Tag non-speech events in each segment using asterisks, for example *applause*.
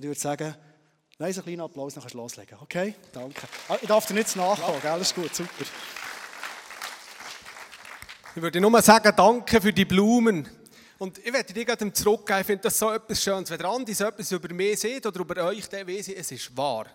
Und ich würde sagen, nein, einen kleinen Applaus, dann kannst du loslegen. Okay? Danke. Ah, ich darf dir nicht nachkommen, gell? Alles gut, super. Ich würde nur sagen, danke für die Blumen. Und ich werde dir gerade zurückgeben, ich finde das so etwas Schönes. Wenn der Andi so etwas über mich sieht oder über euch, dann weiß ich, es ist wahr.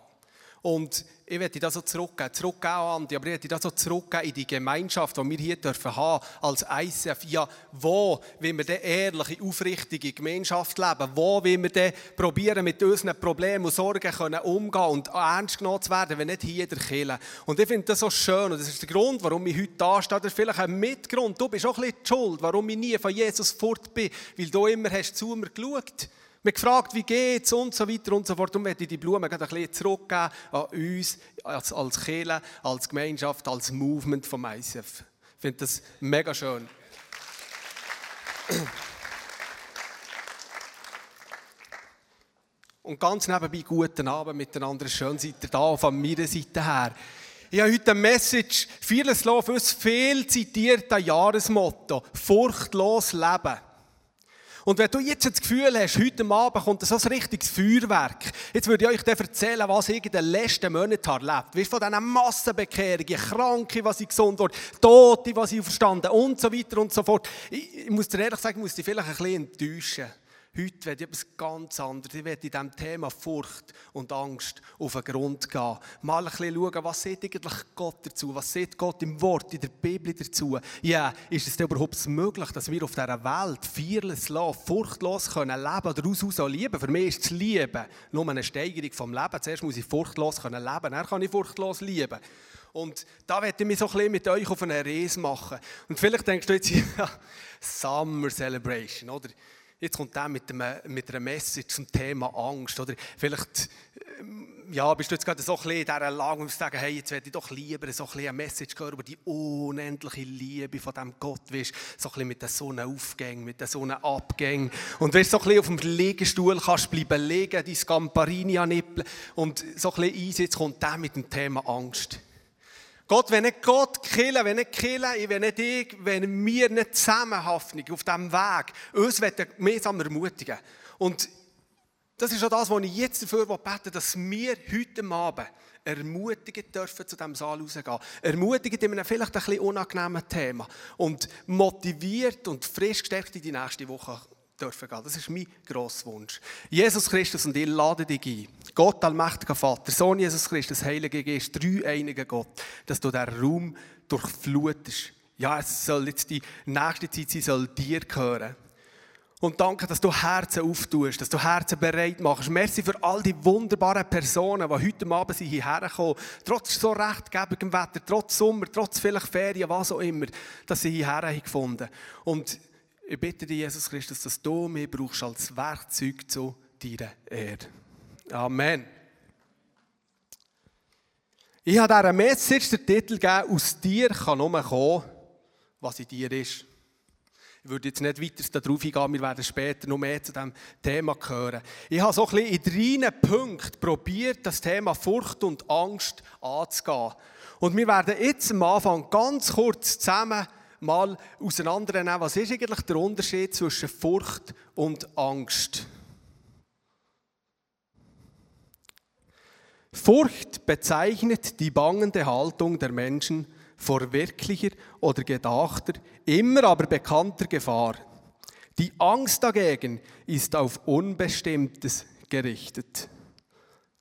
Und ich werde das so zurückgeben, zurückgeben Andi, aber ich werde das so zurückgeben in die Gemeinschaft, die wir hier dürfen haben, als ICF. Ja, wo wollen wir denn ehrliche, aufrichtige Gemeinschaft leben? Wo wollen wir denn probieren, mit unseren Problemen und Sorgen können umgehen und ernst genommen zu werden, wenn nicht hier in der Kirche? Und ich finde das so schön und das ist der Grund, warum ich heute da stehe. Das ist vielleicht ein Mitgrund. Du bist auch ein bisschen Schuld, warum ich nie von Jesus fort bin, weil du immer hast zu mir geschaut hast. Wir gefragt, wie geht's und so weiter und so fort. Und möchte die Blumen ein bisschen zurückgeben an uns als, als Kirche, als Gemeinschaft, als Movement vom ICF. Ich finde das mega schön. Und ganz nebenbei guten Abend miteinander. Schön seid ihr da von meiner Seite her. Ich habe heute eine Message, vieles Lob, uns viel zitiertes Jahresmotto. Furchtlos leben. Und wenn du jetzt das Gefühl hast, heute Abend kommt so ein richtiges Feuerwerk, jetzt würde ich euch dann erzählen, was ich in den letzten Monaten erlebt habe. Wie von diesen Massenbekehrungen, Kranke, was ich gesund wurde, Tote, was ich verstanden und so weiter und so fort. Ich, ich muss dir ehrlich sagen, ich muss dich vielleicht ein bisschen enttäuschen. Heute werde ich etwas ganz anderes. Ich werde in diesem Thema Furcht und Angst auf den Grund gehen. Mal ein bisschen schauen, was sagt eigentlich Gott dazu? Was sagt Gott im Wort, in der Bibel dazu? Ja, ist es denn überhaupt möglich, dass wir auf dieser Welt fearless lassen, furchtlos können leben oder aus auch lieben? Für mich ist das Lieben nur eine Steigerung vom Leben. Zuerst muss ich furchtlos können leben, dann kann ich furchtlos lieben. Und da werde ich mich so ein bisschen mit euch auf eine Reise machen. Und vielleicht denkst du jetzt, *laughs* ja, Summer Celebration, oder? Jetzt kommt der mit, einem, mit einer Message zum Thema Angst. Oder vielleicht ähm, ja, bist du jetzt gerade so ein bisschen in dieser Lage, um zu sagen, hey, jetzt werde ich doch lieber so ein bisschen eine Message hören über die unendliche Liebe von diesem Gott, weißt, so ein bisschen mit den Sonnenaufgängen, mit den Sonnenabgängen. Und weißt, so ein bisschen auf dem Liegestuhl kannst du bleiben liegen, dein Scamparini annippeln und so ein bisschen einsitzt, kommt der mit dem Thema Angst. Gott, wenn nicht Gott killen, wenn nicht killen, wenn nicht ich, wenn wir nicht zusammenhaften auf diesem Weg, uns gemeinsam ermutigen. Und das ist auch das, was ich jetzt dafür bete, dass wir heute Abend ermutigen dürfen, zu diesem Saal rausgehen. Ermutigen in einem vielleicht ein bisschen unangenehmen Thema. Und motiviert und frisch gestärkt in die nächste Woche dürfen gehen. Das ist mein grosser Wunsch. Jesus Christus und ich lade dich ein. Gott, allmächtiger Vater, Sohn Jesus Christus, Heilige Geist, drei einige Gott, dass du diesen Raum durchflutest. Ja, es soll jetzt die nächste Zeit sein, soll dir gehören. Und danke, dass du Herzen auftust, dass du Herzen bereit machst. Merci für all die wunderbaren Personen, die heute Abend hierher kommen. Trotz so rechtgebigem Wetter, trotz Sommer, trotz vielleicht Ferien, was auch immer, dass sie hierher haben gefunden. Und ich bitte dich, Jesus Christus, dass du mich brauchst als Werkzeug zu deiner Ehre. Amen. Ich habe dieser Message den Titel gegeben, aus dir kann nur kommen, was in dir ist. Ich würde jetzt nicht weiter darauf eingehen, wir werden später noch mehr zu diesem Thema hören. Ich habe so ein bisschen in drei Punkten probiert, das Thema Furcht und Angst anzugehen. Und wir werden jetzt am Anfang ganz kurz zusammen mal auseinandernehmen, was ist eigentlich der Unterschied zwischen Furcht und Angst. Furcht bezeichnet die bangende Haltung der Menschen vor wirklicher oder gedachter, immer aber bekannter Gefahr. Die Angst dagegen ist auf Unbestimmtes gerichtet.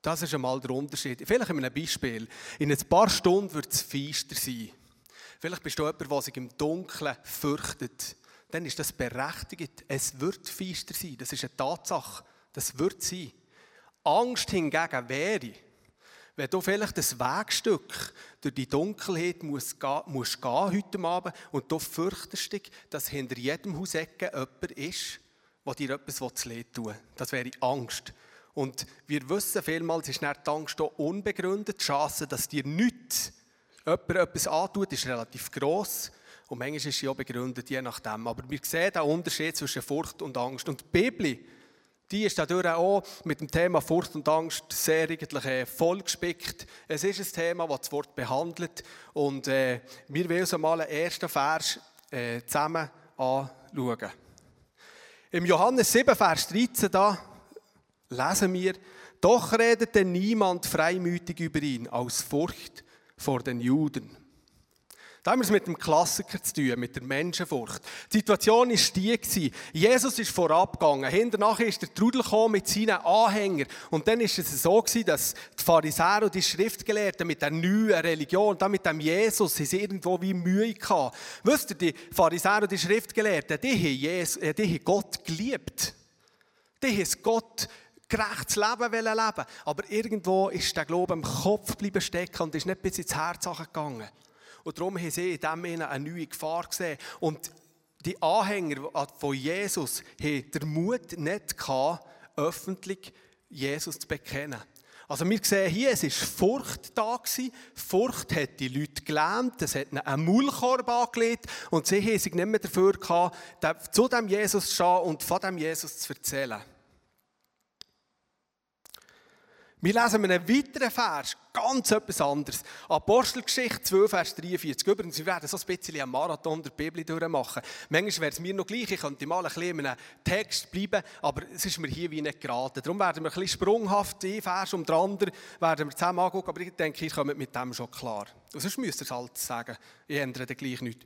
Das ist einmal der Unterschied. Vielleicht in einem Beispiel. In ein paar Stunden wird es feister sein. Vielleicht bist du jemand, der sich im Dunkeln fürchtet. Dann ist das berechtigt. Es wird feister sein. Das ist eine Tatsache. Das wird sein. Angst hingegen wäre, wenn du vielleicht ein Wegstück durch die Dunkelheit musst, musst gehen heute Abend und du fürchtest dich, dass hinter jedem Hausecke jemand ist, der dir etwas zu leid will. Das wäre Angst. Und wir wissen vielmals, ist die Angst unbegründet. Die Chance, dass dir nichts jemand etwas antut, ist relativ gross. Und manchmal ist sie auch begründet, je nachdem. Aber wir sehen den Unterschied zwischen Furcht und Angst. Und die Bibel, die ist dadurch auch mit dem Thema Furcht und Angst sehr eigentlich äh, vollgespickt. Es ist ein Thema, das das Wort behandelt. Und äh, wir wollen uns mal einen ersten Vers äh, zusammen anschauen. Im Johannes 7, Vers 13, da lesen wir, doch redete niemand freimütig über ihn aus Furcht vor den Juden. Da haben wir es mit dem Klassiker zu tun, mit der Menschenfurcht. Die Situation war die, Jesus ist vorabgegangen, hinterher ist der Trudel mit seinen Anhängern. Und dann ist es so dass die Pharisäer und die Schriftgelehrten mit der neuen Religion, da mit dem Jesus, sie irgendwo wie Mühe gehabt. Wisst ihr, die Pharisäer und die Schriftgelehrten, die haben, Jesus, äh, die haben Gott geliebt. Die haben Gott gerechtes Leben leben Aber irgendwo ist der Glaube im Kopf geblieben stecken und ist nicht bis ins Herz gegangen. Und darum haben sie in dem eine neue Gefahr gesehen. Und die Anhänger von Jesus haben den Mut nicht gehabt, öffentlich Jesus zu bekennen. Also wir sehen hier, es war Furcht da. Gewesen. Furcht hat die Leute gelähmt, es hat ihnen einen Maulkorb angelegt und sie haben sich nicht mehr dafür gehabt, zu dem Jesus zu stehen und von dem Jesus zu erzählen. Wir lesen einen weiteren Vers, ganz etwas anderes. Apostelgeschichte 12, Vers 43. Übrigens, wir werden so ein bisschen einen Marathon der Bibel durchmachen. Manchmal wäre es mir noch gleich, ich könnte mal ein bisschen in einem Text bleiben, aber es ist mir hier wie nicht geraten. Darum werden wir ein bisschen sprunghaft, ein Vers um den anderen, werden wir zusammen angucken, aber ich denke, ich komme mit dem schon klar. Und sonst müsst ihr es halt sagen, ich ändere dann gleich nichts.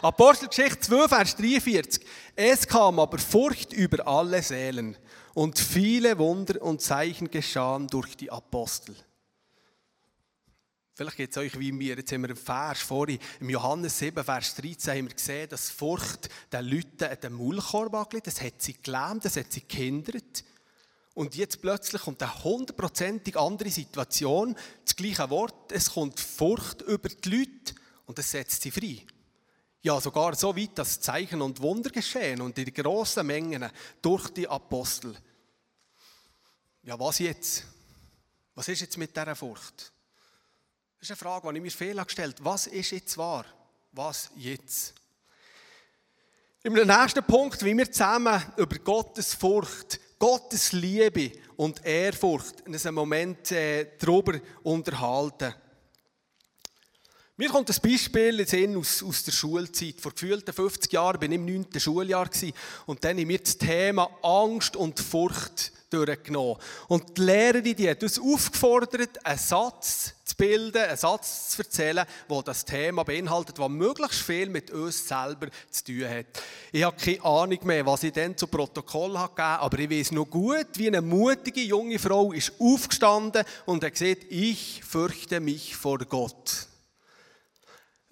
Apostelgeschichte 12, Vers 43. Es kam aber Furcht über alle Seelen und viele Wunder und Zeichen geschahen durch die Apostel. Vielleicht geht es euch wie mir. Jetzt haben wir einen Vers vorhin, im Johannes 7, Vers 13, haben wir gesehen, dass Furcht den Leuten den Maulkorb angelegt Das hat sie gelähmt, das hat sie gehindert. Und jetzt plötzlich kommt eine hundertprozentig andere Situation, das gleiche Wort, es kommt Furcht über die Leute und es setzt sie frei. Ja, sogar so weit, dass Zeichen und Wunder geschehen und in grossen Mengen durch die Apostel. Ja, was jetzt? Was ist jetzt mit dieser Furcht? Das ist eine Frage, die ich mir viel gestellt habe. Was ist jetzt wahr? Was jetzt? Im nächsten Punkt, wie wir zusammen über Gottes Furcht, Gottes Liebe und Ehrfurcht in einem Moment äh, darüber unterhalten. Mir kommt ein Beispiel in aus, aus der Schulzeit. Vor gefühlten 50 Jahren bin ich im 9. Schuljahr und dann haben wir das Thema Angst und Furcht durchgenommen. Und die Lehrerin die hat uns aufgefordert, einen Satz zu bilden, einen Satz zu erzählen, der das Thema beinhaltet, der möglichst viel mit uns selber zu tun hat. Ich habe keine Ahnung mehr, was ich dann zu Protokoll habe gegeben aber ich weiß noch gut, wie eine mutige junge Frau ist aufgestanden und hat gesagt, ich fürchte mich vor Gott.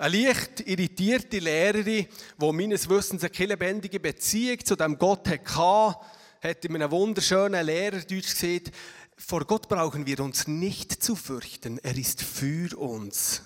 Eine leicht irritierte Lehrerin, die meines Wissens eine lebendige Beziehung zu dem Gott hatte, hat in einem wunderschönen Lehrerdeutsch gesagt, vor Gott brauchen wir uns nicht zu fürchten, er ist für uns.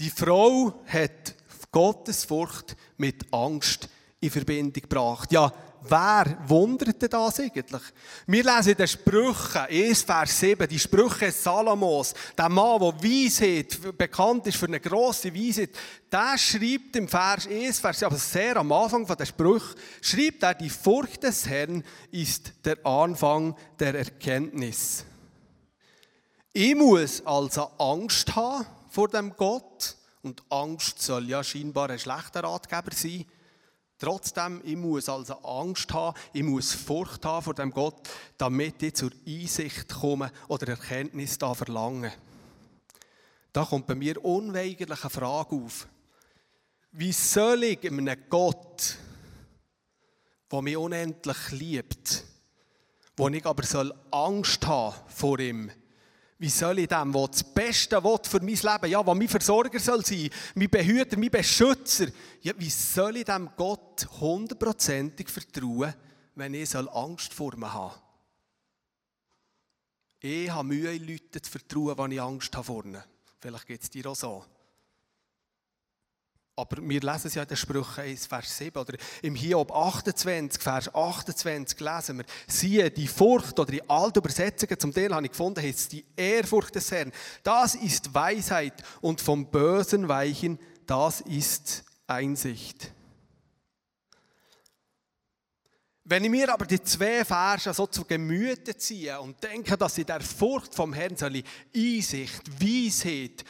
Die Frau hat Gottes Furcht mit Angst in Verbindung gebracht. Ja, wer wunderte das eigentlich? Wir lesen in den Sprüchen, 1 Vers 7, die Sprüche Salomos, der Mann, der Weisheit, bekannt ist für eine grosse Weisheit, der schreibt im Vers 1, Vers, aber sehr am Anfang von der Sprüche, schreibt er, die Furcht des Herrn ist der Anfang der Erkenntnis. Ich muss also Angst haben vor dem Gott, und Angst soll ja scheinbar ein schlechter Ratgeber sein. Trotzdem, ich muss also Angst haben, ich muss Furcht haben vor dem Gott, damit ich zur Einsicht komme oder Erkenntnis da verlange. Da kommt bei mir unweigerlich eine Frage auf. Wie soll ich einem Gott, der mich unendlich liebt, wo ich aber soll Angst haben vor ihm, wie soll ich dem, der das Beste will für mein Leben, ja, der mein Versorger soll sein, mein Behüter, mein Beschützer, ja, wie soll ich dem Gott hundertprozentig vertrauen, wenn ich Angst vor ihm habe? Ich habe Mühe, Leuten zu vertrauen, wenn ich Angst habe vor ihnen. Vielleicht geht es dir auch so. Aber wir lesen es ja in den Sprüchen 1, Vers 7 oder im Hiob 28, Vers 28 lesen wir, siehe, die Furcht oder die alte Übersetzungen zum Teil habe ich gefunden, heißt die Ehrfurcht des Herrn. Das ist Weisheit und vom Bösen weichen, das ist Einsicht. Wenn ich mir aber die zwei Verse so zu Gemüte ziehe und denke, dass in der Furcht vom Herrn soll ich Einsicht, Weisheit,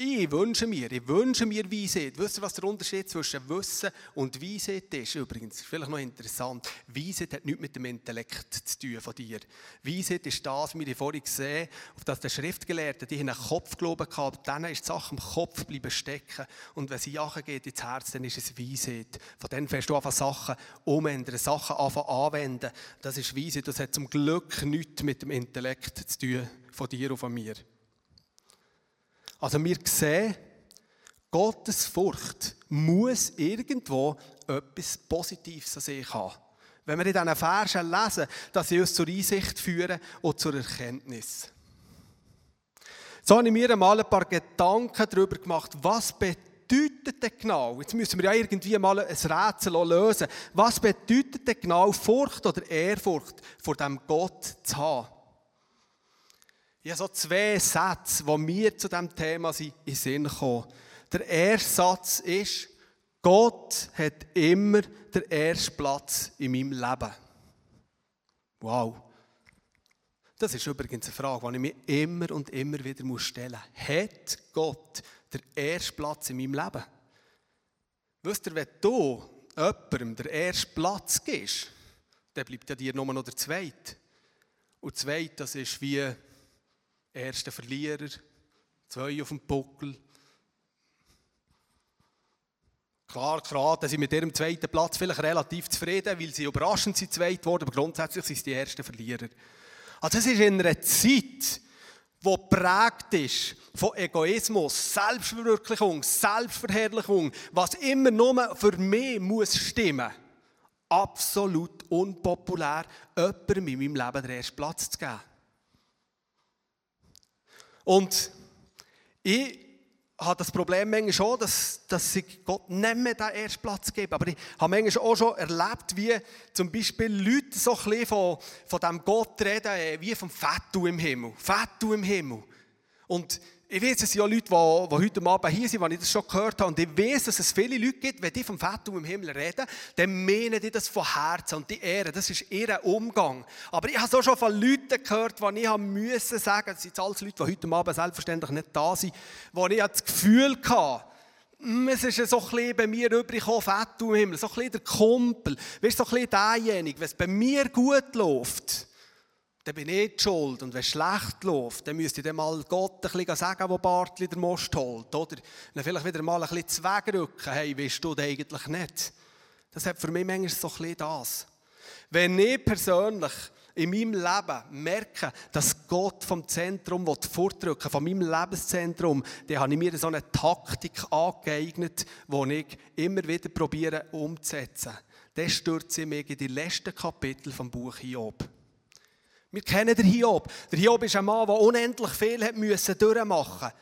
Ich wünsche mir, ich wünsche mir Weisheit. Wisst ihr, was der Unterschied zwischen Wissen und Weisheit ist? Übrigens, vielleicht noch interessant. Weisheit hat nichts mit dem Intellekt zu tun von dir. Weisheit ist das, wie wir vorhin gesehen auf das der Schriftgelehrte, die haben Kopf glauben gehabt, dann ist die Sache im Kopf bleiben stecken. Und wenn sie geht ins Herz, dann ist es Weisheit. Von dann fährst du einfach Sachen umändern, Sachen anwenden. Das ist Weisheit. Das hat zum Glück nichts mit dem Intellekt zu tun von dir und von mir. Also wir sehen, Gottes Furcht muss irgendwo etwas Positives an sich haben. Wenn wir in diesen Versen lesen, dass sie uns zur Einsicht führen und zur Erkenntnis. So habe ich mir einmal ein paar Gedanken darüber gemacht, was bedeutet denn genau, jetzt müssen wir ja irgendwie mal ein Rätsel lösen, was bedeutet denn genau Furcht oder Ehrfurcht vor dem Gott zu haben? Ich habe so zwei Sätze, die mir zu diesem Thema in den Sinn kommen. Der erste Satz ist, Gott hat immer den ersten Platz in meinem Leben. Wow. Das ist übrigens eine Frage, die ich mir immer und immer wieder stellen muss. Hat Gott den ersten Platz in meinem Leben? Wisst ihr, wenn du jemandem den ersten Platz gibst, dann bleibt ja dir nur noch der zweite. Und der zweite, das ist wie Erster Verlierer, zwei auf dem Buckel. Klar, dass sie mit ihrem zweiten Platz vielleicht relativ zufrieden, weil sie überraschend sind zweit worden, aber grundsätzlich sind sie die ersten Verlierer. Also es ist in einer Zeit, die prägt ist von Egoismus, Selbstverwirklichung, Selbstverherrlichung, was immer nur für mich muss stimmen. Absolut unpopulär, jemandem in meinem Leben den ersten Platz zu geben. Und ich habe das Problem manchmal schon, dass, dass ich Gott nicht mehr den ersten Platz gebe. Aber ich habe manchmal auch schon erlebt, wie zum Beispiel Leute so ein bisschen von, von diesem Gott reden, wie vom Fettu im Himmel. Fettu im Himmel. Und ich weiß, es sind ja Leute, die, die heute Abend hier sind, die ich das schon gehört habe. Und ich weiß, dass es viele Leute gibt, wenn die vom Fettum im Himmel reden, dann meinen die das von Herzen und die Ehre. Das ist ihr Umgang. Aber ich habe so schon von Leuten gehört, die ich müssen sagen, das sind alles Leute, die heute Abend selbstverständlich nicht da sind, wo ich das Gefühl hatte, hm, es ist so ein bei mir übrig Fettum im Himmel, so ein der Kumpel, weißt, so ein derjenige, wenn es bei mir gut läuft, dann bin ich die schuld. Und wenn es schlecht läuft, dann müsste ich dann mal Gott ein bisschen sagen, wo Bartli der Most holt. Oder dann vielleicht wieder mal ein bisschen zwegrücken. Hey, weißt du das eigentlich nicht? Das hat für mich manchmal so ein bisschen das. Wenn ich persönlich in meinem Leben merke, dass Gott vom Zentrum fortdrücken von meinem Lebenszentrum, dann habe ich mir so eine Taktik angeeignet, die ich immer wieder probiere umzusetzen. Das stürze ich mich in die letzten Kapitel vom Buch Hiob. Wir kennen den Hiob. Der Hiob ist ein Mann, der unendlich viel hat müssen durchmachen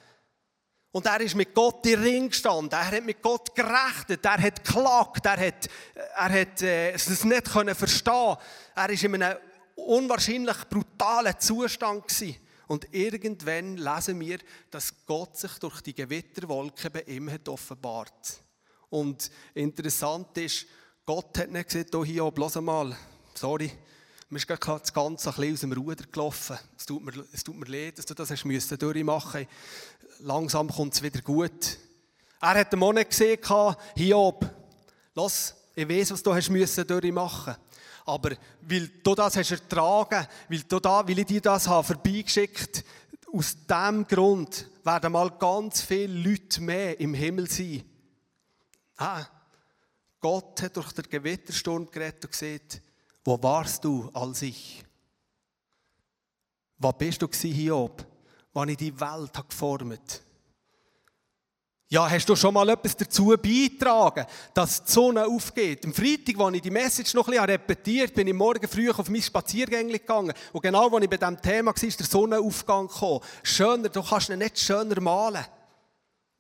Und er ist mit Gott in Ring gestanden. Er hat mit Gott gerechnet. Er hat geklagt. Er hat, er hat äh, es nicht können verstehen. Er ist in einem unwahrscheinlich brutalen Zustand gewesen. Und irgendwann lesen wir, dass Gott sich durch die Gewitterwolke bei ihm hat offenbart. Und interessant ist, Gott hat nicht gesagt, oh Hiob, lass mal, sorry, mir ist gerade das Ganze ein bisschen aus dem Ruder gelaufen. Es tut mir, es tut mir leid, dass du das hast müssen durchmachen Langsam kommt es wieder gut. Er hat den Monat gesehen, Hiob, lass, ich weiß, was du hast müssen durchmachen aber weil du das hast ertragen, weil, du da, weil ich dir das habe vorbeigeschickt aus diesem Grund werden mal ganz viele Leute mehr im Himmel sein. Ah, Gott hat durch den Gewittersturm geredet und gesagt, wo warst du als ich? Wo bist du Hiob, wann ich die Welt geformt habe? Ja, hast du schon mal etwas dazu beitragen, dass die Sonne aufgeht? Am Freitag, als ich die Message noch ein bisschen repetiert bin ich morgen früh auf mein Spaziergängchen gegangen. Und genau, als ich bei diesem Thema war, ist der Sonnenaufgang gekommen. Schöner, du kannst ihn nicht schöner malen.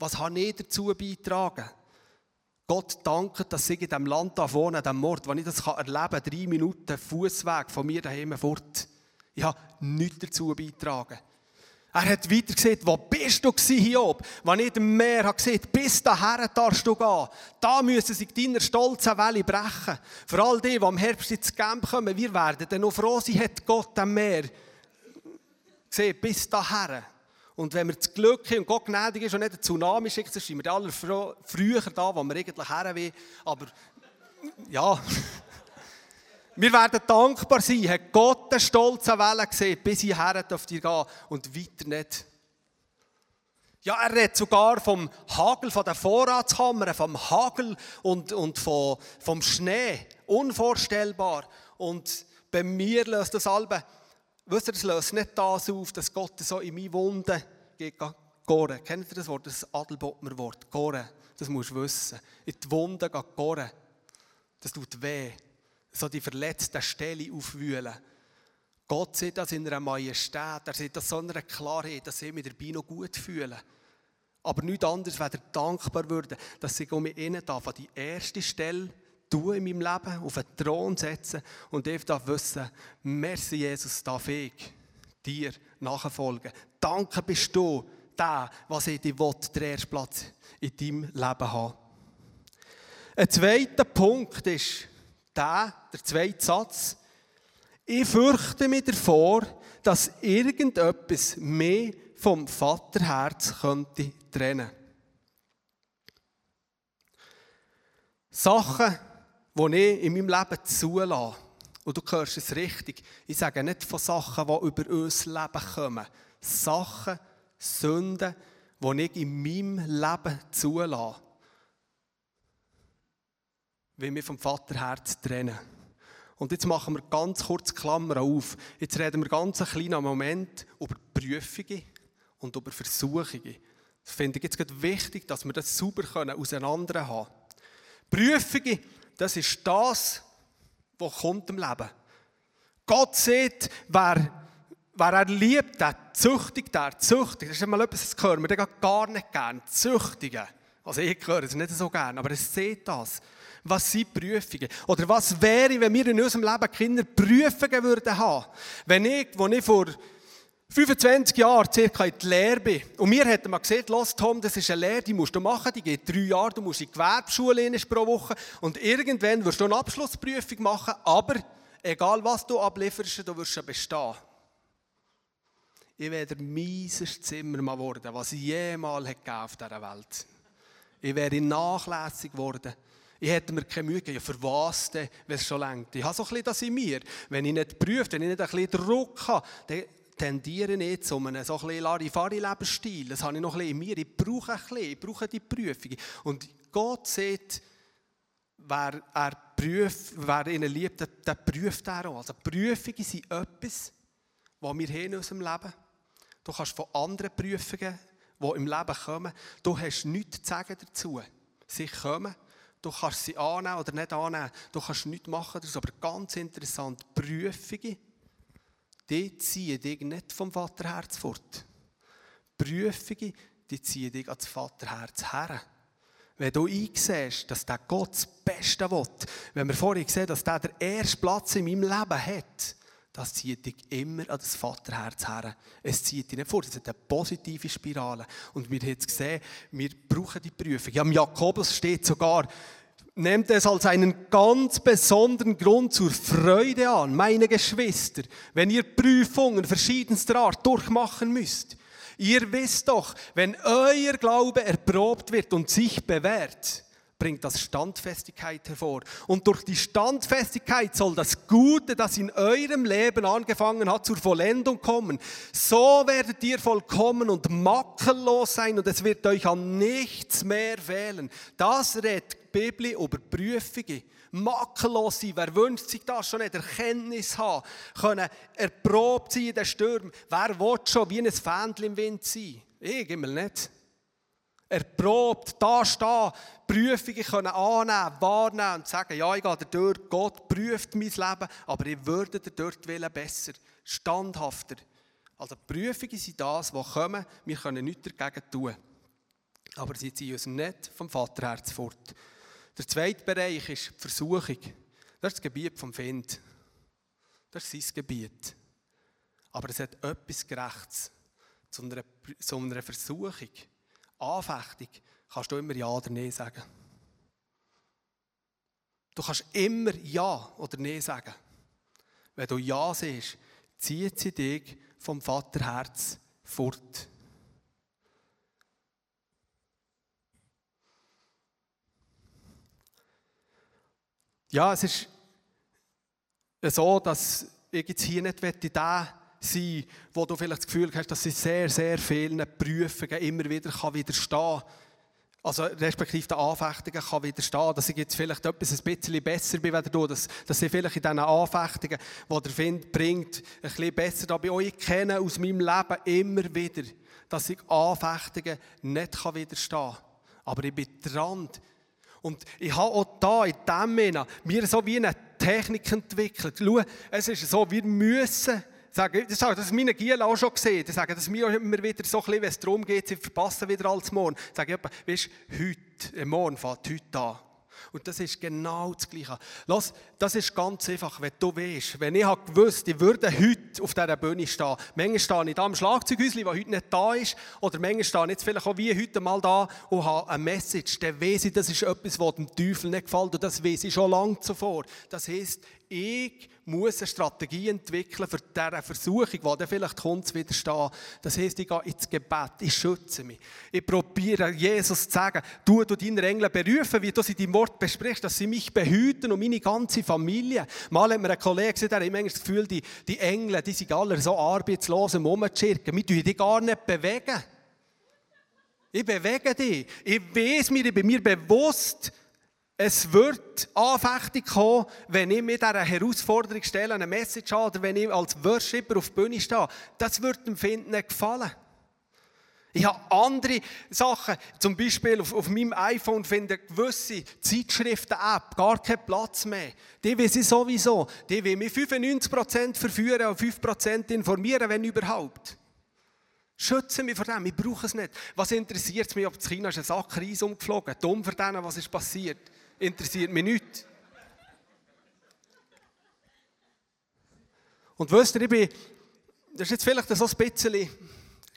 Was habe ich dazu beitragen? Gott danke, dass ich in diesem Land wohne, an diesem Ort, wo ich das erleben kann, drei Minuten Fußweg von mir daheim fort. Ich habe nichts dazu beitragen. Er hat weiter gesagt, wo bist du Hiob? Wenn ich dem Meer habe gesagt, bis daher darfst du gehen. Da müssen sich deiner stolzen Welle brechen. Vor all die, die am Herbst ins Camp kommen, wir werden dann noch froh sein, hat Gott am Meer gesehen, bis daher. Und wenn wir das Glück haben und Gott gnädig ist und nicht ein Tsunami schickt, dann sind wir alle früher da, wo wir eigentlich her wollen. Aber ja, *laughs* wir werden dankbar sein. Hat Gott eine stolze Welle gesehen, bis hierher dürft ihr gehen und weiter nicht. Ja, er redet sogar vom Hagel, von der Vorratskammer, vom Hagel und, und vom, vom Schnee. Unvorstellbar. Und bei mir löst das Albe, wisst ihr, das löst nicht das auf, dass Gott so in meine Wunden geht, gore. Kennt ihr das Wort, das Adelbottmer Wort? Gore. Das musst du wissen. In die Wunden geht gore. Das tut weh. So die verletzten Stelle aufwühlen. Gott sieht das in einer Majestät, er sieht das so in einer Klarheit, dass ich mich dabei noch gut fühle aber nichts anderes, wenn er dankbar würde, dass ich mich innen darf, an die erste Stelle tun in meinem Leben, auf den Thron setzen und ich darf wissen, merci Jesus, darf ich dir nachfolgen. Danke bist du der, was ich dir will, den ersten Platz in deinem Leben haben. Ein zweiter Punkt ist der, der zweite Satz. Ich fürchte mich davor, dass irgendetwas mehr vom Vaterherz könnte trennen. Sachen, die ich in meinem Leben zulasse, und du hörst es richtig, ich sage nicht von Sachen, die über unser Leben kommen. Sachen, Sünden, die ich in meinem Leben zulasse, wie wir vom Vaterherz trennen. Und jetzt machen wir ganz kurz Klammer auf. Jetzt reden wir ganz einen kleinen Moment über Prüfungen und über Versuchungen. Das finde ich jetzt wichtig, dass wir das sauber auseinander haben können. Prüfungen, das ist das, was kommt im Leben. Gott sieht, wer, wer er liebt, der züchtigt, der züchtigt. Das ist einmal etwas, das hören wir gar nicht gern. Züchtigen. Also ich höre es nicht so gern, aber es sieht das. Was sind Prüfungen? Oder was wäre, wenn wir in unserem Leben Kinder Prüfungen würden haben? Wenn ich, wo ich vor 25 Jahre circa in die Lehre bin. Und mir hat man gesagt, los Tom, das ist eine Lehre, die musst du machen, die geht drei Jahre, du musst in die Gewerbeschule pro Woche und irgendwann wirst du eine Abschlussprüfung machen, aber egal was du ablieferst, du wirst bestehen. Ich wäre der mieseste Zimmermann geworden, was ich jemals auf dieser Welt Ich wäre nachlässig geworden. Ich hätte mir keine Mühe gegeben. Ja, für was denn, wenn es schon längt? Ich habe so ein bisschen das in mir. Wenn ich nicht prüfe, wenn ich nicht ein bisschen Druck habe, dann tendiere ich zu einem so ein Larifari-Lebensstil. Das habe ich noch ein in mir. Ich brauche ein bisschen, ich brauche die Prüfung. Und Gott sieht, wer, er prüft, wer ihn liebt, der, der prüft er auch. Also Prüfungen sind etwas, was wir haben in unserem Leben. Du kannst von anderen Prüfungen, die im Leben kommen, du hast nichts zu sagen dazu. Sie kommen, du kannst sie annehmen oder nicht annehmen, du kannst nichts machen. Das ist aber ganz interessant. Prüfungen die ziehen dich nicht vom Vaterherz fort. Prüfungen, die ziehen dich ans Vaterherz her. Wenn du einsiehst, dass der Gott das Beste will, wenn wir vorhin gesehen dass der den ersten Platz in meinem Leben hat, das zieht dich immer an das Vaterherz her. Es zieht dich nicht vor, das ist eine positive Spirale. Und wir haben jetzt gesehen, wir brauchen die Prüfung. Ja, im Jakobus steht sogar, nehmt es als einen ganz besonderen Grund zur Freude an, meine Geschwister, wenn ihr Prüfungen verschiedenster Art durchmachen müsst. Ihr wisst doch, wenn euer Glaube erprobt wird und sich bewährt, bringt das Standfestigkeit hervor. Und durch die Standfestigkeit soll das Gute, das in eurem Leben angefangen hat, zur Vollendung kommen. So werdet ihr vollkommen und makellos sein und es wird euch an nichts mehr fehlen. Das redet die Bibel über Prüfungen. Makellos sein, wer wünscht sich das schon nicht? Erkenntnis haben, können erprobt sein in den Stürmen. Wer will schon wie ein Fähnchen im Wind sein? Ich immer nicht erprobt, da stehen, Prüfungen können annehmen, wahrnehmen und sagen, ja, ich gehe durch, Gott prüft mein Leben, aber ich würde dort willen besser, standhafter. Also Prüfungen sind das, was kommen, wir können nichts dagegen tun. Aber sie ziehen uns nicht vom Vaterherz fort. Der zweite Bereich ist die Versuchung. Das ist das Gebiet vom Find. Das ist sein Gebiet. Aber es hat etwas Gerechtes zu einer, zu einer Versuchung Anfechtung kannst du immer Ja oder Nein sagen. Du kannst immer Ja oder Nein sagen. Wenn du Ja siehst, zieht sie dich vom Vaterherz fort. Ja, es ist so, dass ich jetzt hier nicht diesen sein wo du vielleicht das Gefühl hast, dass sie sehr, sehr vielen Prüfungen immer wieder widerstehen kann. Also respektive den Anfechtungen kann widerstehen, dass ich jetzt vielleicht etwas ein bisschen besser bin als du, dass, dass ich vielleicht in diesen Anfechtungen, die der Find bringt, ein bisschen besser da. Auch ich kenne aus meinem Leben immer wieder, dass ich Anfechtungen nicht widerstehen kann. Aber ich bin dran. Und ich habe auch da in diesem Sinne mir so wie eine Technik entwickelt. Schau, es ist so, wir müssen Sagen, das habe meine Giel auch schon gesehen. Die sagen, dass wir immer wieder so ein bisschen, wenn es darum geht, sie verpassen wieder alles morgen. Sage ich, weißt, heute, morgen fängt heute an. Und das ist genau das Gleiche. Lass, das ist ganz einfach, wenn du weißt, wenn ich habe gewusst, ich würde heute auf dieser Bühne stehen. Manchmal stehe ich da am Schlagzeughäuschen, das heute nicht da ist. Oder manchmal stehe ich jetzt vielleicht auch wie heute mal da und habe eine Message. Dann weiss ich, das ist etwas, was dem Teufel nicht gefällt. Und das weiß ich schon lange zuvor. Das heisst, ich muss eine Strategie entwickeln für diese Versuchung, die dann vielleicht kommt, zu widerstehen. Das heisst, ich gehe ins Gebet, ich schütze mich. Ich probiere, Jesus zu sagen, du, du deine Engel berufen, wie du sie in deinem Wort besprichst, dass sie mich behüten und meine ganze Familie. Mal hat mir ein Kollege gesagt, er hat immer das Gefühl, die, die Engel, die sind alle so arbeitslos im Rumschirken. Wir tun die gar nicht bewegen. Ich bewege dich. Ich weiß mir, ich bin mir bewusst, es wird Anfechtung kommen, wenn ich mir dieser Herausforderung stelle, eine Message habe, oder wenn ich als Worshipper auf der Bühne stehe. Das wird dem Finden nicht gefallen. Ich habe andere Sachen, zum Beispiel auf, auf meinem iPhone finde ich gewisse Zeitschriften-App gar keinen Platz mehr. Die will ich sowieso. Die will mich 95% verführen und 5% informieren, wenn überhaupt. Schütze mich vor dem, ich brauche es nicht. Was interessiert es mich, ob das China ist ein Sack Reis umgeflogen Dumm für denen, was ist passiert interessiert mich nicht. Und wisst ihr, ich bin, das ist jetzt vielleicht so ein bisschen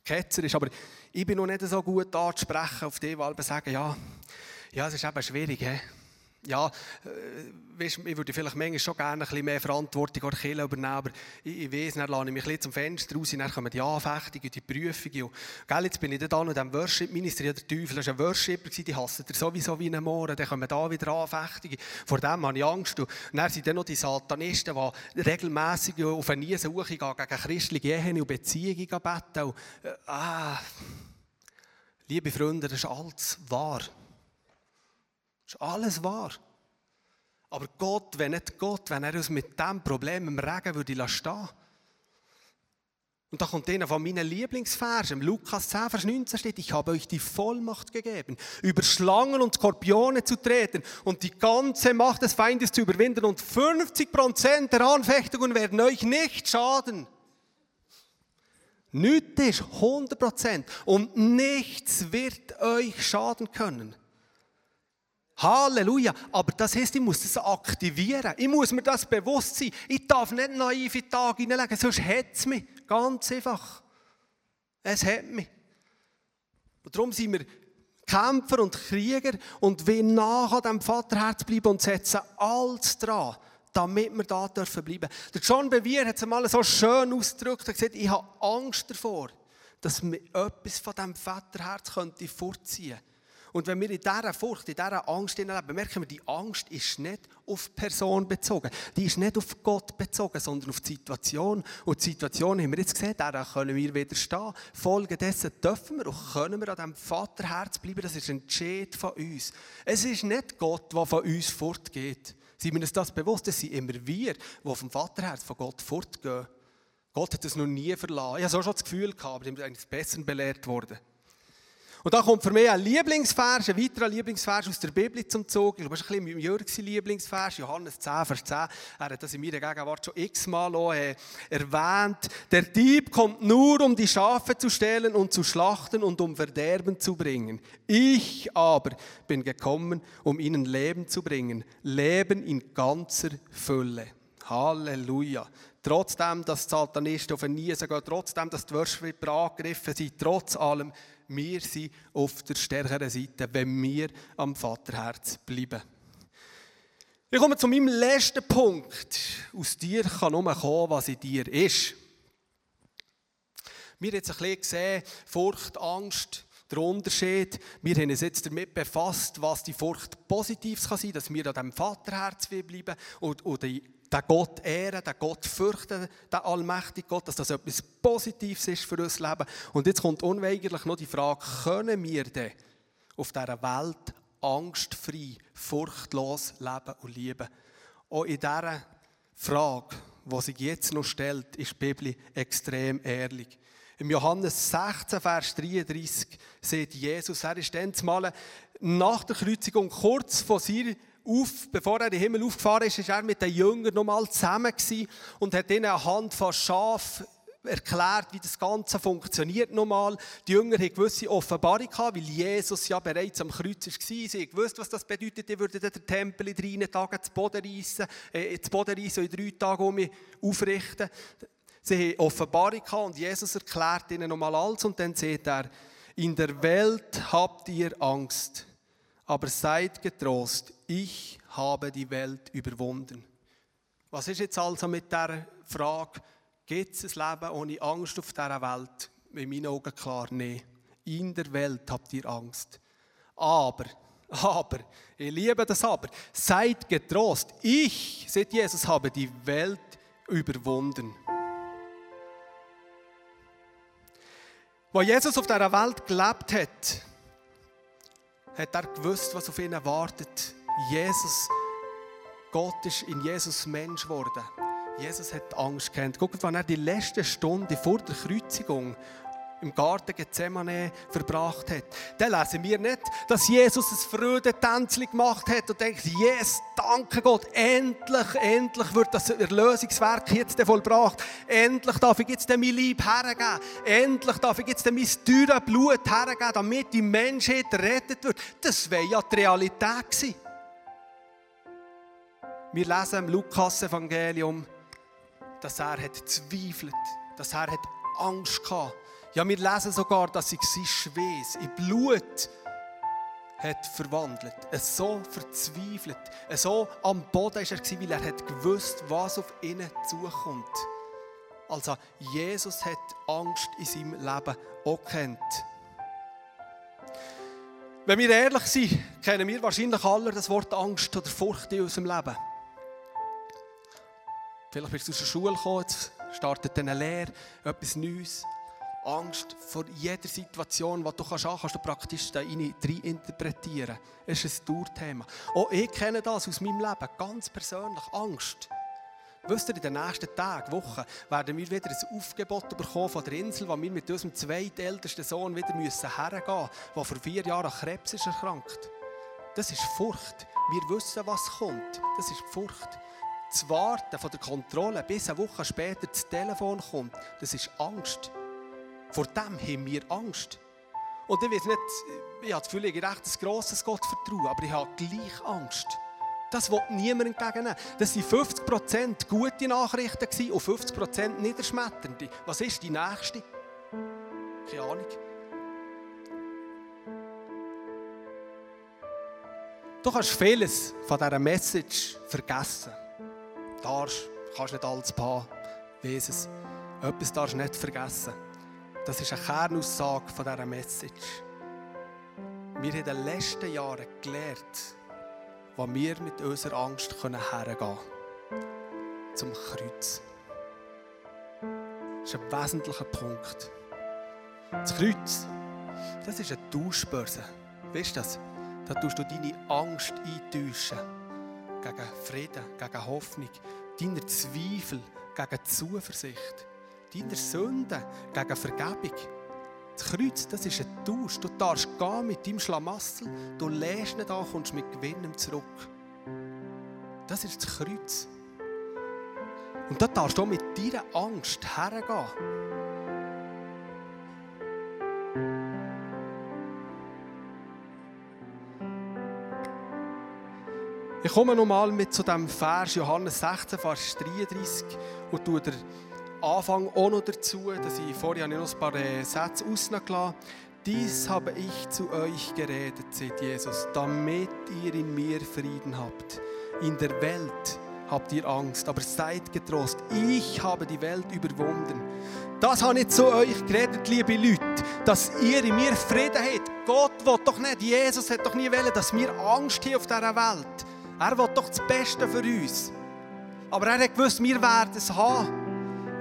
ketzerisch, aber ich bin noch nicht so gut anzusprechen auf die, die sagen, ja, ja, es ist eben schwierig. He? Ja, äh, weißt, ich würde vielleicht manchmal schon gerne ein bisschen mehr Verantwortung an Kirche übernehmen, aber ich, ich weiss, dann lasse ich mich ein zum Fenster raus, dann kommen die Anfechtungen, die Prüfungen. Und, gell, jetzt bin ich da noch in diesem Worship-Ministry, der Teufel war ein Worshipper, die hassen sowieso wie einen Mohren, dann kommen da wieder Anfechtungen. Vor dem habe ich Angst. Und dann sind dann noch die Satanisten, die regelmässig auf eine Niesensuche gehen, gegen christliche Ehen und Beziehungen beten. Und, äh, ah, liebe Freunde, das ist alles wahr. Das ist alles wahr. Aber Gott, wenn nicht Gott, wenn er uns mit diesem Problem im Regen würde stehen und da kommt einer von meinen Lieblingsversen, Lukas 10, Vers 19 steht, ich habe euch die Vollmacht gegeben, über Schlangen und Skorpione zu treten und die ganze Macht des Feindes zu überwinden und 50% der Anfechtungen werden euch nicht schaden. Nichts ist 100% und nichts wird euch schaden können. Halleluja. Aber das heisst, ich muss das aktivieren. Ich muss mir das bewusst sein. Ich darf nicht naiv in den Tag hineinlegen, sonst hat es mich. Ganz einfach. Es hat mich. Und darum sind wir Kämpfer und Krieger und wir nach an dem Vaterherz bleiben und setzen alles dran, damit wir da dürfen bleiben. Der John Bevere hat es einmal so schön ausgedrückt und gesagt, ich habe Angst davor, dass mir etwas von diesem Vaterherz könnte vorziehen könnte. Und wenn wir in dieser Furcht, in dieser Angst leben, merken wir, die Angst ist nicht auf Person bezogen. Die ist nicht auf Gott bezogen, sondern auf die Situation. Und die Situation haben wir jetzt gesehen, der können wir widerstehen. Folgedessen dürfen wir und können wir an diesem Vaterherz bleiben. Das ist ein Entscheid von uns. Es ist nicht Gott, der von uns fortgeht. Sind wir uns das bewusst? Es sind immer wir, die vom Vaterherz von Gott fortgehen. Gott hat es noch nie verlassen. Ich habe so schon das Gefühl gehabt, aber ich bin eigentlich besser belehrt worden. Und da kommt für mich ein Lieblingsvers, ein weiterer Lieblingsvers aus der Bibel zum Zug. Ich glaube, das ist ein bisschen mit Jürg Lieblingsvers, Johannes 10, Vers 10. Er hat das in meiner Gegenwart schon x-mal äh, erwähnt. Der Dieb kommt nur, um die Schafe zu stehlen und zu schlachten und um Verderben zu bringen. Ich aber bin gekommen, um ihnen Leben zu bringen. Leben in ganzer Fülle. Halleluja. Trotzdem, dass die Satanisten auf den Niesen gehen, trotzdem, dass die Worshipper angegriffen sind, trotz allem wir sind auf der stärkeren Seite, wenn wir am Vaterherz bleiben. Ich komme zu meinem letzten Punkt. Aus dir kann nur kommen, was in dir ist. Wir haben jetzt ein bisschen gesehen, Furcht, Angst der Unterschied. Wir haben uns jetzt damit befasst, was die Furcht Positives kann sein, dass wir an dem Vaterherz bleiben und, und den Gott ehren, den Gott fürchten, den allmächtigen Gott, dass das etwas Positives ist für unser Leben. Und jetzt kommt unweigerlich noch die Frage, können wir denn auf dieser Welt angstfrei, furchtlos leben und lieben? Auch in dieser Frage, die sich jetzt noch stellt, ist die Bibel extrem ehrlich. Im Johannes 16, Vers 33 sieht Jesus, er ist dann mal nach der Kreuzigung kurz vor seiner auf, bevor er in den Himmel aufgefahren ist, ist er mit den Jüngern nochmal zusammen und hat ihnen anhand von Schaf erklärt, wie das Ganze funktioniert nochmal. Die Jünger hatten gewisse Offenbarung weil Jesus ja bereits am Kreuz war. Sie wussten, was das bedeutet. Die würden den Tempel in drei Tagen zu Boden reissen, äh, zu Boden reissen in drei Tagen um aufrichten. Sie haben Offenbarung und Jesus erklärt ihnen nochmal alles und dann sagt er, in der Welt habt ihr Angst, aber seid getrost, ich habe die Welt überwunden. Was ist jetzt also mit der Frage, gibt es ein Leben ohne Angst auf dieser Welt? In meinen Augen klar, nein. In der Welt habt ihr Angst. Aber, *laughs* aber, ich liebe das aber, seid getrost, ich, sagt Jesus, habe die Welt überwunden. Als Jesus auf dieser Welt gelebt hat, hat er gewusst, was auf ihn wartet. Jesus, Gott ist in Jesus Mensch geworden. Jesus hat Angst gekannt. Guckt, wann er die letzte Stunde vor der Kreuzigung im Garten Gethsemane verbracht hat, dann lesen wir nicht, dass Jesus ein Freudentänzchen gemacht hat und denkt, yes, danke Gott, endlich, endlich wird das Erlösungswerk jetzt vollbracht. Endlich darf ich jetzt mein Lieb hergeben. Endlich darf ich jetzt mein teures Blut hergeben, damit die Menschheit rettet wird. Das wäre ja die Realität gewesen. Wir lesen im Lukas-Evangelium, dass er hat zweifelt, dass er hat Angst hatte ja, wir lesen sogar, dass sich sein Schweiß in Blut hat verwandelt. Es so verzweifelt. So am Boden war er, weil er hat gewusst, was auf ihn zukommt. Also, Jesus hat Angst in seinem Leben auch kennt. Wenn wir ehrlich sind, kennen wir wahrscheinlich alle das Wort Angst oder Furcht in unserem Leben. Vielleicht bist du aus der Schule gekommen, jetzt startet eine Lehre, etwas Neues. Angst vor jeder Situation, die du kannst, kannst du praktisch da rein interpretieren. Es ist ein Dauerthema. Auch ich kenne das aus meinem Leben, ganz persönlich, Angst. Wisst ihr, in den nächsten Tagen, Wochen, werden wir wieder ein Aufgebot bekommen von der Insel, wo wir mit unserem zweitältesten Sohn wieder müssen hergehen müssen, der vor vier Jahren an Krebs ist erkrankt. Das ist Furcht. Wir wissen, was kommt. Das ist Furcht. Das Warten von der Kontrolle, bis eine Woche später das Telefon kommt, das ist Angst. Vor dem haben wir Angst. Und ich weiß nicht, ich habe das Gefühl, ich habe recht ein grosses Gottvertrauen, aber ich habe gleich Angst. Das will niemand entgegennehmen. Das waren 50% gute Nachrichten und 50% niederschmetternde. Was ist die nächste? Keine Ahnung. Du kannst vieles von dieser Message vergessen. Du kannst nicht alles. Weiss es. Etwas darfst du nicht vergessen. Das ist eine Kernaussage von dieser Message. Wir haben in den letzten Jahren gelernt, wo wir mit unserer Angst hergehen können. Zum Kreuz. Das ist ein wesentlicher Punkt. Das Kreuz, das ist eine Tauschbörse. Weißt du das? Da tust du deine Angst eintäuschen. Gegen Frieden, gegen Hoffnung, deine Zweifel, gegen Zuversicht deiner Sünden gegen Vergebung. Das Kreuz, das ist ein Tausch. Du darfst gehen mit deinem Schlamassel, du lässt nicht an, kommst mit Gewinn zurück. Das ist das Kreuz. Und da darfst du mit deiner Angst hergehen. Ich komme nochmal mit zu dem Vers Johannes 16, Vers 33 und tue dir Anfang auch noch dazu, dass ich vorher noch ein paar äh, Sätze ausgelassen Dies habe ich zu euch geredet, sagt Jesus, damit ihr in mir Frieden habt. In der Welt habt ihr Angst, aber seid getrost. Ich habe die Welt überwunden. Das habe ich zu euch geredet, liebe Leute, dass ihr in mir Frieden habt. Gott will doch nicht, Jesus hat doch nie wollen, dass wir Angst haben auf dieser Welt. Er will doch das Beste für uns. Aber er hat gewusst, wir werden es haben.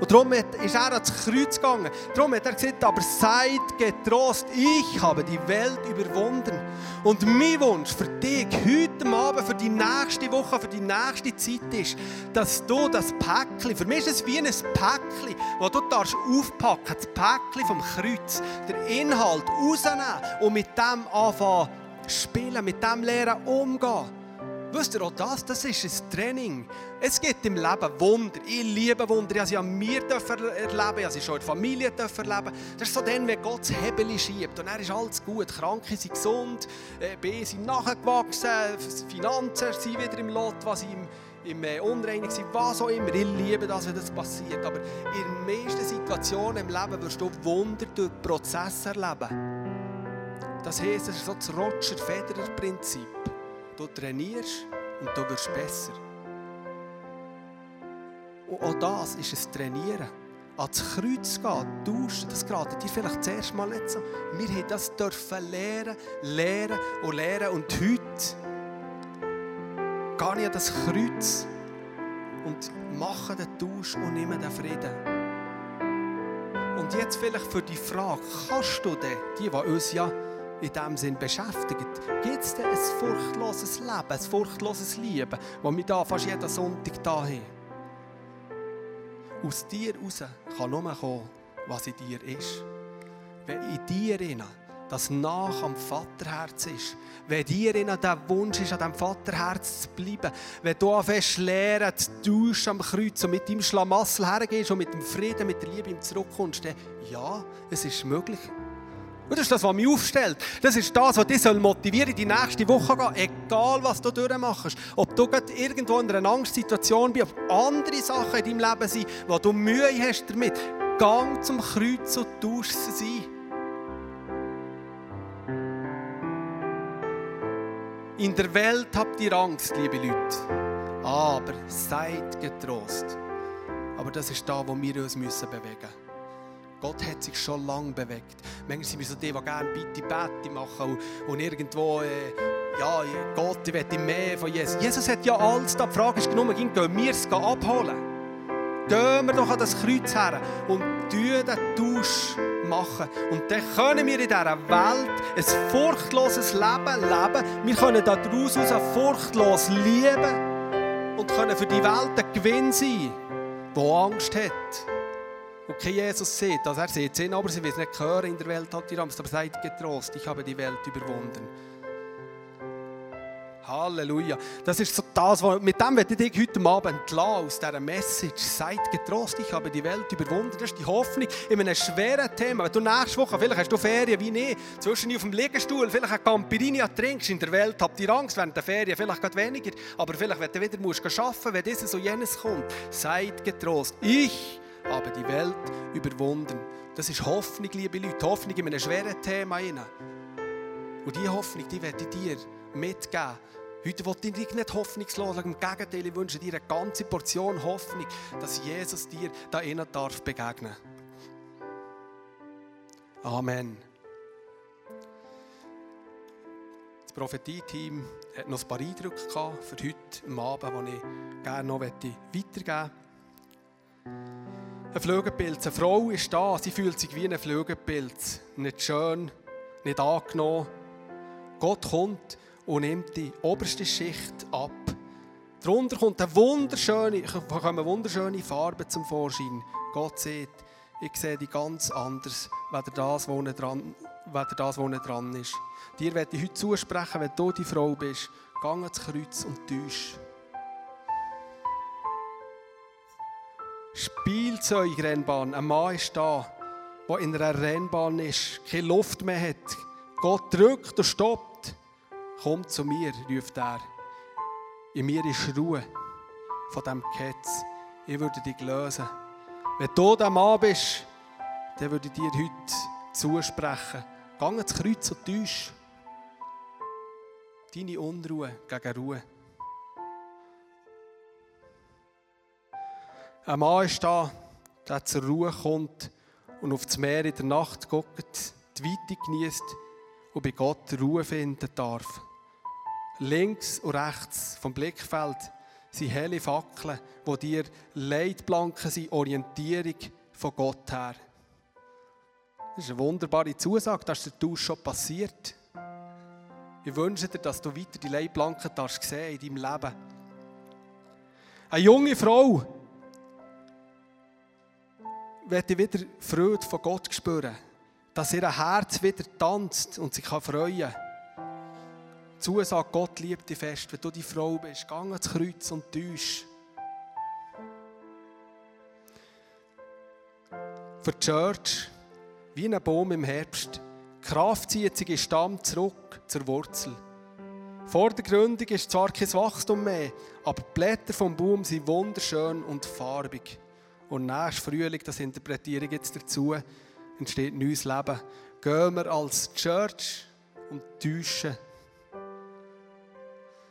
Und darum ist er ans Kreuz gegangen. Darum hat er gesagt, aber seid getrost, ich habe die Welt überwunden. Und mein Wunsch für dich heute Abend, für die nächste Woche, für die nächste Zeit ist, dass du das Päckchen, für mich ist es wie ein Päckchen, das du darfst aufpacken das Päckchen vom Kreuz, den Inhalt rausnehmen und mit dem anfangen spielen, mit dem lernen umgehen. Wisst ihr auch das? Das ist ein Training. Es gibt im Leben Wunder. Ich liebe Wunder. Ich habe sie an mir erleben. Ich sie schon in der Familie erleben. Das ist so dann, wenn Gott das Hebel schiebt. Und dann ist alles gut. Kranke sind gesund, äh, B sind nachgewachsen, Finanzen sind wieder im Lot, was im, im äh, Unreinigen sind, was auch immer. Ich liebe das, wenn das passiert. Aber in den meisten Situationen im Leben wirst du Wunder durch Prozesse erleben. Das heisst, es ist so das Roger-Federer-Prinzip. Du trainierst und du wirst besser. Und auch das ist ein Trainieren. Ans Kreuz gehen, tauschen, das gerade dir vielleicht zuerst mal nicht so. Wir haben das dürfen lernen, lernen und lernen. Und heute gehe ich an das Kreuz und mache den Tausch und nehme den Frieden. Und jetzt vielleicht für die Frage, kannst du denn, die, die uns ja in diesem Sinn beschäftigt. Gibt es denn ein furchtloses Leben, ein furchtloses Lieben, das wir da fast jeden Sonntag da haben? Aus dir raus kann nur kommen, was in dir ist. Wenn in dir das nach am Vaterherz ist, wenn dir der Wunsch ist, an diesem Vaterherz zu bleiben, wenn du anfängst lernen, tauschen am Kreuz und mit deinem Schlamassel hergehst und mit dem Frieden, mit der Liebe zurückkommst, dann ja, es ist möglich. Und das ist das, was mich aufstellt. Das ist das, was dich motivieren soll, die nächste Woche gehen. Egal, was du durchmachst. Ob du gerade irgendwo in einer Angstsituation bist, ob andere Sachen in deinem Leben sind, wo du Mühe hast damit. Gang zum Kreuz und tausch sie In der Welt habt ihr Angst, liebe Leute. Aber seid getrost. Aber das ist da, wo wir uns bewegen müssen. Gott hat sich schon lange bewegt. Manchmal sind wir so die, die gerne bitte Bette machen und, irgendwo, äh, ja, Gott, ich will mehr von Jesus. Jesus hat ja alles da. Die Frage ist nur, gehen wir es abholen? Gehen wir doch an das Kreuz her und den Tausch machen. Und dann können wir in dieser Welt ein furchtloses Leben leben. Wir können daraus furchtlos lieben und können für die Welt ein Gewinn sein, der Angst hat kein Jesus sieht. Also er sieht es, aber sie will es nicht hören. In der Welt hat die Angst. Aber seid getrost, ich habe die Welt überwunden. Halleluja. Das ist so das, was, mit dem werde ich dich heute Abend aus dieser Message. Seid getrost, ich habe die Welt überwunden. Das ist die Hoffnung in einem schweren Thema. Wenn du nächste Woche, vielleicht hast du Ferien wie ich, zwischen auf dem Liegestuhl, vielleicht eine Campirinia trinkst, in der Welt habt ihr Angst während der Ferien, vielleicht gerade weniger, aber vielleicht, wenn du wieder musst arbeiten musst, wenn dieses und jenes kommt. Seid getrost. Ich aber die Welt überwunden. Das ist Hoffnung, liebe Leute. Hoffnung in einem schweren Thema. Und diese Hoffnung, die werde ich dir mitgeben. Heute will ich dich nicht hoffnungslos Im Gegenteil, ich wünsche dir eine ganze Portion Hoffnung, dass Jesus dir da innen darf begegnen. Amen. Das Prophetie-Team hat noch ein paar Eindrücke für heute Abend, die ich gerne noch weitergeben möchte. Ein Flügelpilz. Eine Frau ist da, sie fühlt sich wie ein Flügelpilz. Nicht schön, nicht angenommen. Gott kommt und nimmt die oberste Schicht ab. Darunter kommt eine wunderschöne, kommen wunderschöne Farben zum Vorschein. Gott sieht, ich sehe die ganz anders, weder das, wo dran, weder das, wo dran ist. Dir werde ich heute zusprechen, wenn du die Frau bist, geh ans Kreuz und täusch. Spielzeugrennbahn. Ein Mann ist da, der in einer Rennbahn ist, keine Luft mehr hat. Gott drückt und stoppt. Komm zu mir, ruft er. In mir ist Ruhe von diesem Ketz. Ich würde dich lösen. Wenn du der Mann bist, dann würde ich dir heute zusprechen. Geh ins Kreuz und täusch. Deine Unruhe gegen Ruhe. Ein Mann ist da, der zur Ruhe kommt und auf das Meer in der Nacht guckt, die Weite genießt und bei Gott Ruhe finden darf. Links und rechts vom Blickfeld sind helle Fackeln, wo dir Leitplanken sind, Orientierung von Gott her. Das ist eine wunderbare Zusage, dass der Tausch schon passiert. Ich wünsche dir, dass du weiter die Leitplanken sehen in deinem Leben. Eine junge Frau wird wieder Freude von Gott spüren, dass ihr Herz wieder tanzt und sich freuen kann. Zusage, Gott liebt dich fest, wenn du die Frau bist. Geh ans Kreuz und täusch. Für die Church, wie ein Baum im Herbst, Kraft zieht sich in Stamm zurück zur Wurzel. Vor der Gründung ist zwar kein Wachstum mehr, aber die Blätter vom Baum sind wunderschön und farbig. Und nächstes Frühling, das interpretiere ich jetzt dazu, entsteht neues Leben. Gehen wir als Church und täuschen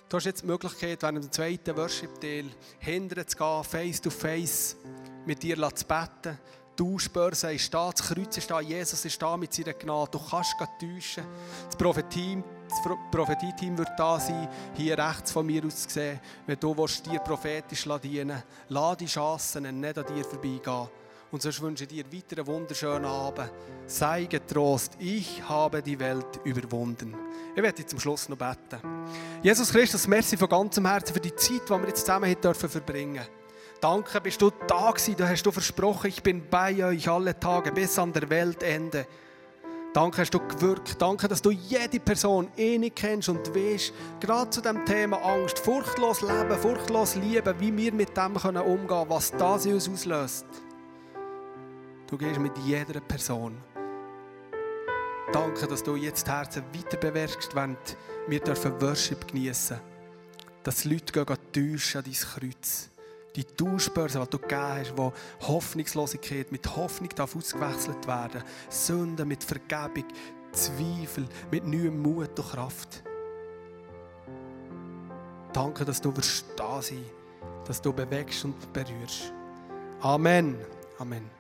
Du hast jetzt die Möglichkeit, während dem zweiten Worship-Teil hinterher zu gehen, face to face, mit dir zu beten. Die Tauschbörse ist da, das Kreuz ist da, Jesus ist da mit seiner Gnade. Du kannst täuschen. Das Prophetie-Team Prophetie wird da sein, hier rechts von mir aus gesehen. Wenn du dir prophetisch dienen willst, lass die Chancen nicht an dir vorbeigehen. Und sonst wünsche ich dir weiter einen wunderschönen Abend. Sei getrost, ich habe die Welt überwunden. Ich werde zum Schluss noch beten. Jesus Christus, merci von ganzem Herzen für die Zeit, die wir jetzt zusammen dürfen verbringen Danke, bist du da gewesen. Du hast du versprochen, ich bin bei euch alle Tage bis an der Weltende. Danke, hast du gewirkt. Danke, dass du jede Person ähnlich kennst und weißt, gerade zu dem Thema Angst, furchtlos leben, furchtlos lieben, wie wir mit dem umgehen können, was das in uns auslöst. Du gehst mit jeder Person. Danke, dass du jetzt die Herzen weiter bewerkst, wenn wir dürfen Worship geniessen Dass die Leute gehen täuschen an dein Kreuz. Die Tauschbörse, die du gegeben hast, wo Hoffnungslosigkeit mit Hoffnung darf ausgewechselt werden Sünde mit Vergebung, Zweifel, mit neuem Mut und Kraft. Danke, dass du da sein, dass du bewegst und berührst. Amen. Amen.